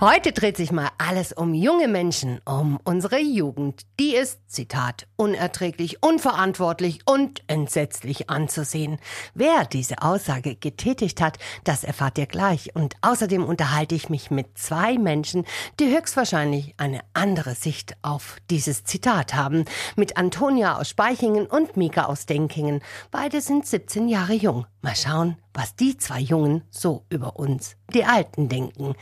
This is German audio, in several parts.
Heute dreht sich mal alles um junge Menschen, um unsere Jugend. Die ist, Zitat, unerträglich, unverantwortlich und entsetzlich anzusehen. Wer diese Aussage getätigt hat, das erfahrt ihr gleich. Und außerdem unterhalte ich mich mit zwei Menschen, die höchstwahrscheinlich eine andere Sicht auf dieses Zitat haben. Mit Antonia aus Speichingen und Mika aus Denkingen. Beide sind 17 Jahre jung. Mal schauen, was die zwei Jungen so über uns, die Alten, denken.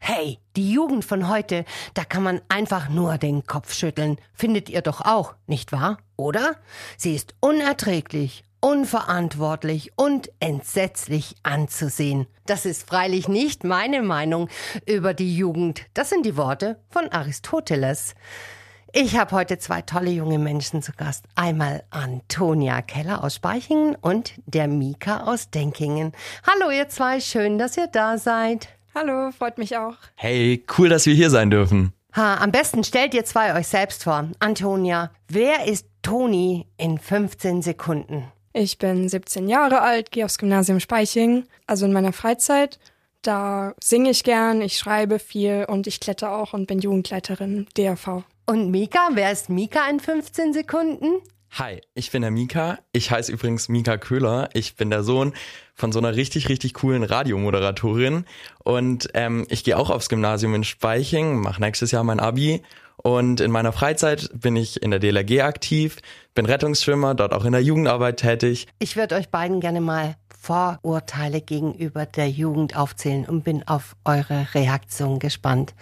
Hey, die Jugend von heute, da kann man einfach nur den Kopf schütteln. Findet ihr doch auch, nicht wahr? Oder? Sie ist unerträglich, unverantwortlich und entsetzlich anzusehen. Das ist freilich nicht meine Meinung über die Jugend. Das sind die Worte von Aristoteles. Ich habe heute zwei tolle junge Menschen zu Gast. Einmal Antonia Keller aus Speichingen und der Mika aus Denkingen. Hallo ihr zwei, schön, dass ihr da seid. Hallo, freut mich auch. Hey, cool, dass wir hier sein dürfen. Ha, am besten stellt ihr zwei euch selbst vor. Antonia, wer ist Toni in 15 Sekunden? Ich bin 17 Jahre alt, gehe aufs Gymnasium Speiching, also in meiner Freizeit. Da singe ich gern, ich schreibe viel und ich kletter auch und bin Jugendleiterin DRV. Und Mika, wer ist Mika in 15 Sekunden? Hi, ich bin der Mika. Ich heiße übrigens Mika Köhler. Ich bin der Sohn von so einer richtig, richtig coolen Radiomoderatorin. Und ähm, ich gehe auch aufs Gymnasium in Speiching, mache nächstes Jahr mein Abi. Und in meiner Freizeit bin ich in der DLRG aktiv, bin Rettungsschwimmer, dort auch in der Jugendarbeit tätig. Ich würde euch beiden gerne mal Vorurteile gegenüber der Jugend aufzählen und bin auf eure Reaktion gespannt.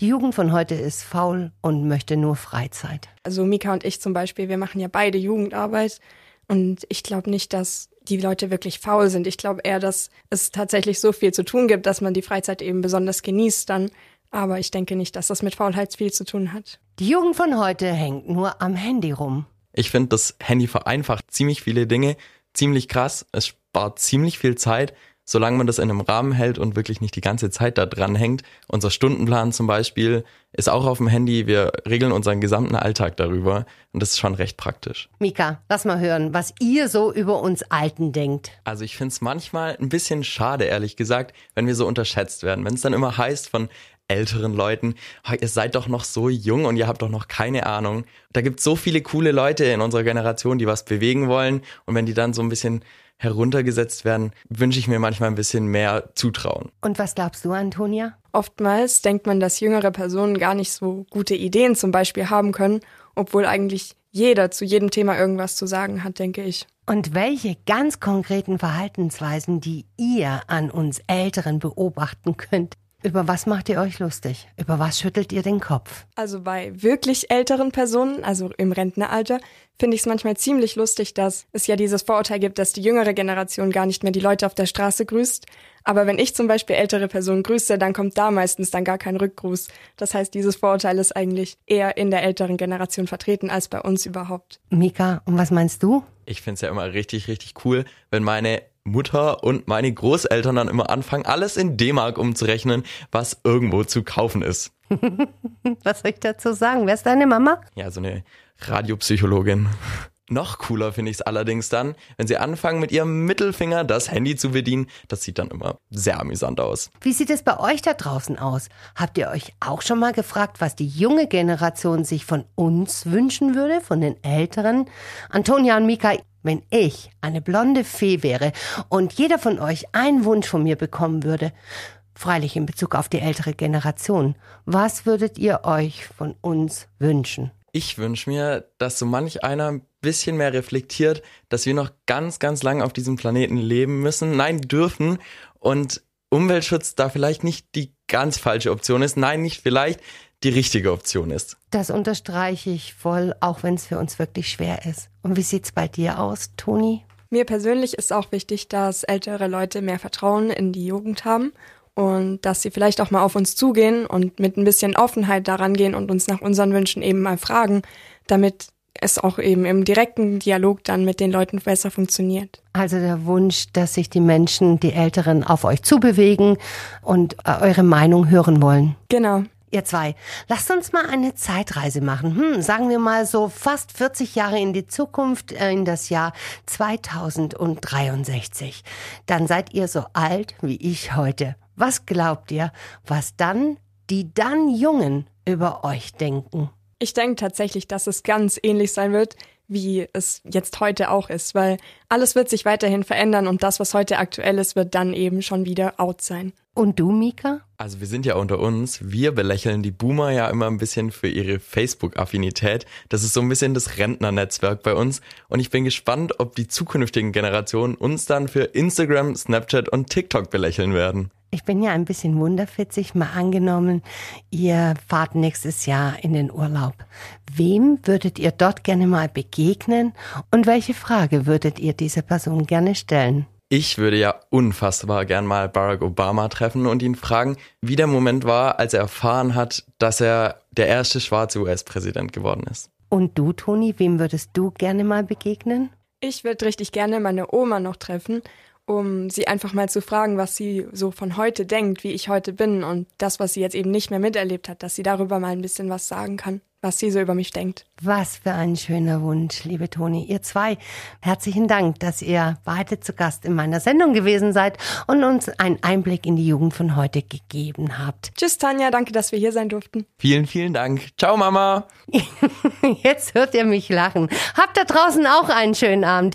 Die Jugend von heute ist faul und möchte nur Freizeit. Also Mika und ich zum Beispiel, wir machen ja beide Jugendarbeit und ich glaube nicht, dass die Leute wirklich faul sind. Ich glaube eher, dass es tatsächlich so viel zu tun gibt, dass man die Freizeit eben besonders genießt dann. Aber ich denke nicht, dass das mit Faulheit viel zu tun hat. Die Jugend von heute hängt nur am Handy rum. Ich finde, das Handy vereinfacht ziemlich viele Dinge, ziemlich krass. Es spart ziemlich viel Zeit solange man das in einem Rahmen hält und wirklich nicht die ganze Zeit da dran hängt. Unser Stundenplan zum Beispiel ist auch auf dem Handy. Wir regeln unseren gesamten Alltag darüber und das ist schon recht praktisch. Mika, lass mal hören, was ihr so über uns Alten denkt. Also ich finde es manchmal ein bisschen schade, ehrlich gesagt, wenn wir so unterschätzt werden. Wenn es dann immer heißt von älteren Leuten, ihr seid doch noch so jung und ihr habt doch noch keine Ahnung. Da gibt es so viele coole Leute in unserer Generation, die was bewegen wollen und wenn die dann so ein bisschen heruntergesetzt werden, wünsche ich mir manchmal ein bisschen mehr Zutrauen. Und was glaubst du, Antonia? Oftmals denkt man, dass jüngere Personen gar nicht so gute Ideen zum Beispiel haben können, obwohl eigentlich jeder zu jedem Thema irgendwas zu sagen hat, denke ich. Und welche ganz konkreten Verhaltensweisen, die ihr an uns Älteren beobachten könnt, über was macht ihr euch lustig? Über was schüttelt ihr den Kopf? Also bei wirklich älteren Personen, also im Rentneralter, finde ich es manchmal ziemlich lustig, dass es ja dieses Vorurteil gibt, dass die jüngere Generation gar nicht mehr die Leute auf der Straße grüßt. Aber wenn ich zum Beispiel ältere Personen grüße, dann kommt da meistens dann gar kein Rückgruß. Das heißt, dieses Vorurteil ist eigentlich eher in der älteren Generation vertreten als bei uns überhaupt. Mika, und was meinst du? Ich finde es ja immer richtig, richtig cool, wenn meine Mutter und meine Großeltern dann immer anfangen, alles in D-Mark umzurechnen, was irgendwo zu kaufen ist. was soll ich dazu sagen? Wer ist deine Mama? Ja, so eine Radiopsychologin. Noch cooler finde ich es allerdings dann, wenn sie anfangen mit ihrem Mittelfinger das Handy zu bedienen. Das sieht dann immer sehr amüsant aus. Wie sieht es bei euch da draußen aus? Habt ihr euch auch schon mal gefragt, was die junge Generation sich von uns wünschen würde, von den Älteren? Antonia und Mika, wenn ich eine blonde Fee wäre und jeder von euch einen Wunsch von mir bekommen würde, freilich in Bezug auf die ältere Generation, was würdet ihr euch von uns wünschen? Ich wünsche mir, dass so manch einer ein bisschen mehr reflektiert, dass wir noch ganz, ganz lange auf diesem Planeten leben müssen, nein, dürfen und Umweltschutz da vielleicht nicht die ganz falsche Option ist, nein, nicht vielleicht die richtige Option ist. Das unterstreiche ich voll, auch wenn es für uns wirklich schwer ist. Und wie sieht's bei dir aus, Toni? Mir persönlich ist auch wichtig, dass ältere Leute mehr Vertrauen in die Jugend haben und dass sie vielleicht auch mal auf uns zugehen und mit ein bisschen Offenheit daran gehen und uns nach unseren Wünschen eben mal fragen, damit es auch eben im direkten Dialog dann mit den Leuten besser funktioniert. Also der Wunsch, dass sich die Menschen, die Älteren, auf euch zubewegen und äh, eure Meinung hören wollen. Genau. Ihr zwei, lasst uns mal eine Zeitreise machen. Hm, sagen wir mal so fast 40 Jahre in die Zukunft, äh, in das Jahr 2063. Dann seid ihr so alt wie ich heute. Was glaubt ihr, was dann die dann Jungen über euch denken? Ich denke tatsächlich, dass es ganz ähnlich sein wird, wie es jetzt heute auch ist, weil alles wird sich weiterhin verändern und das, was heute aktuell ist, wird dann eben schon wieder out sein. Und du, Mika? Also wir sind ja unter uns. Wir belächeln die Boomer ja immer ein bisschen für ihre Facebook-Affinität. Das ist so ein bisschen das Rentnernetzwerk bei uns. Und ich bin gespannt, ob die zukünftigen Generationen uns dann für Instagram, Snapchat und TikTok belächeln werden. Ich bin ja ein bisschen wunderfitzig, mal angenommen, ihr fahrt nächstes Jahr in den Urlaub. Wem würdet ihr dort gerne mal begegnen und welche Frage würdet ihr dieser Person gerne stellen? Ich würde ja unfassbar gern mal Barack Obama treffen und ihn fragen, wie der Moment war, als er erfahren hat, dass er der erste schwarze US-Präsident geworden ist. Und du, Toni, wem würdest du gerne mal begegnen? Ich würde richtig gerne meine Oma noch treffen um sie einfach mal zu fragen, was sie so von heute denkt, wie ich heute bin und das, was sie jetzt eben nicht mehr miterlebt hat, dass sie darüber mal ein bisschen was sagen kann, was sie so über mich denkt. Was für ein schöner Wunsch, liebe Toni. Ihr zwei, herzlichen Dank, dass ihr beide zu Gast in meiner Sendung gewesen seid und uns einen Einblick in die Jugend von heute gegeben habt. Tschüss, Tanja, danke, dass wir hier sein durften. Vielen, vielen Dank. Ciao, Mama. Jetzt hört ihr mich lachen. Habt da draußen auch einen schönen Abend.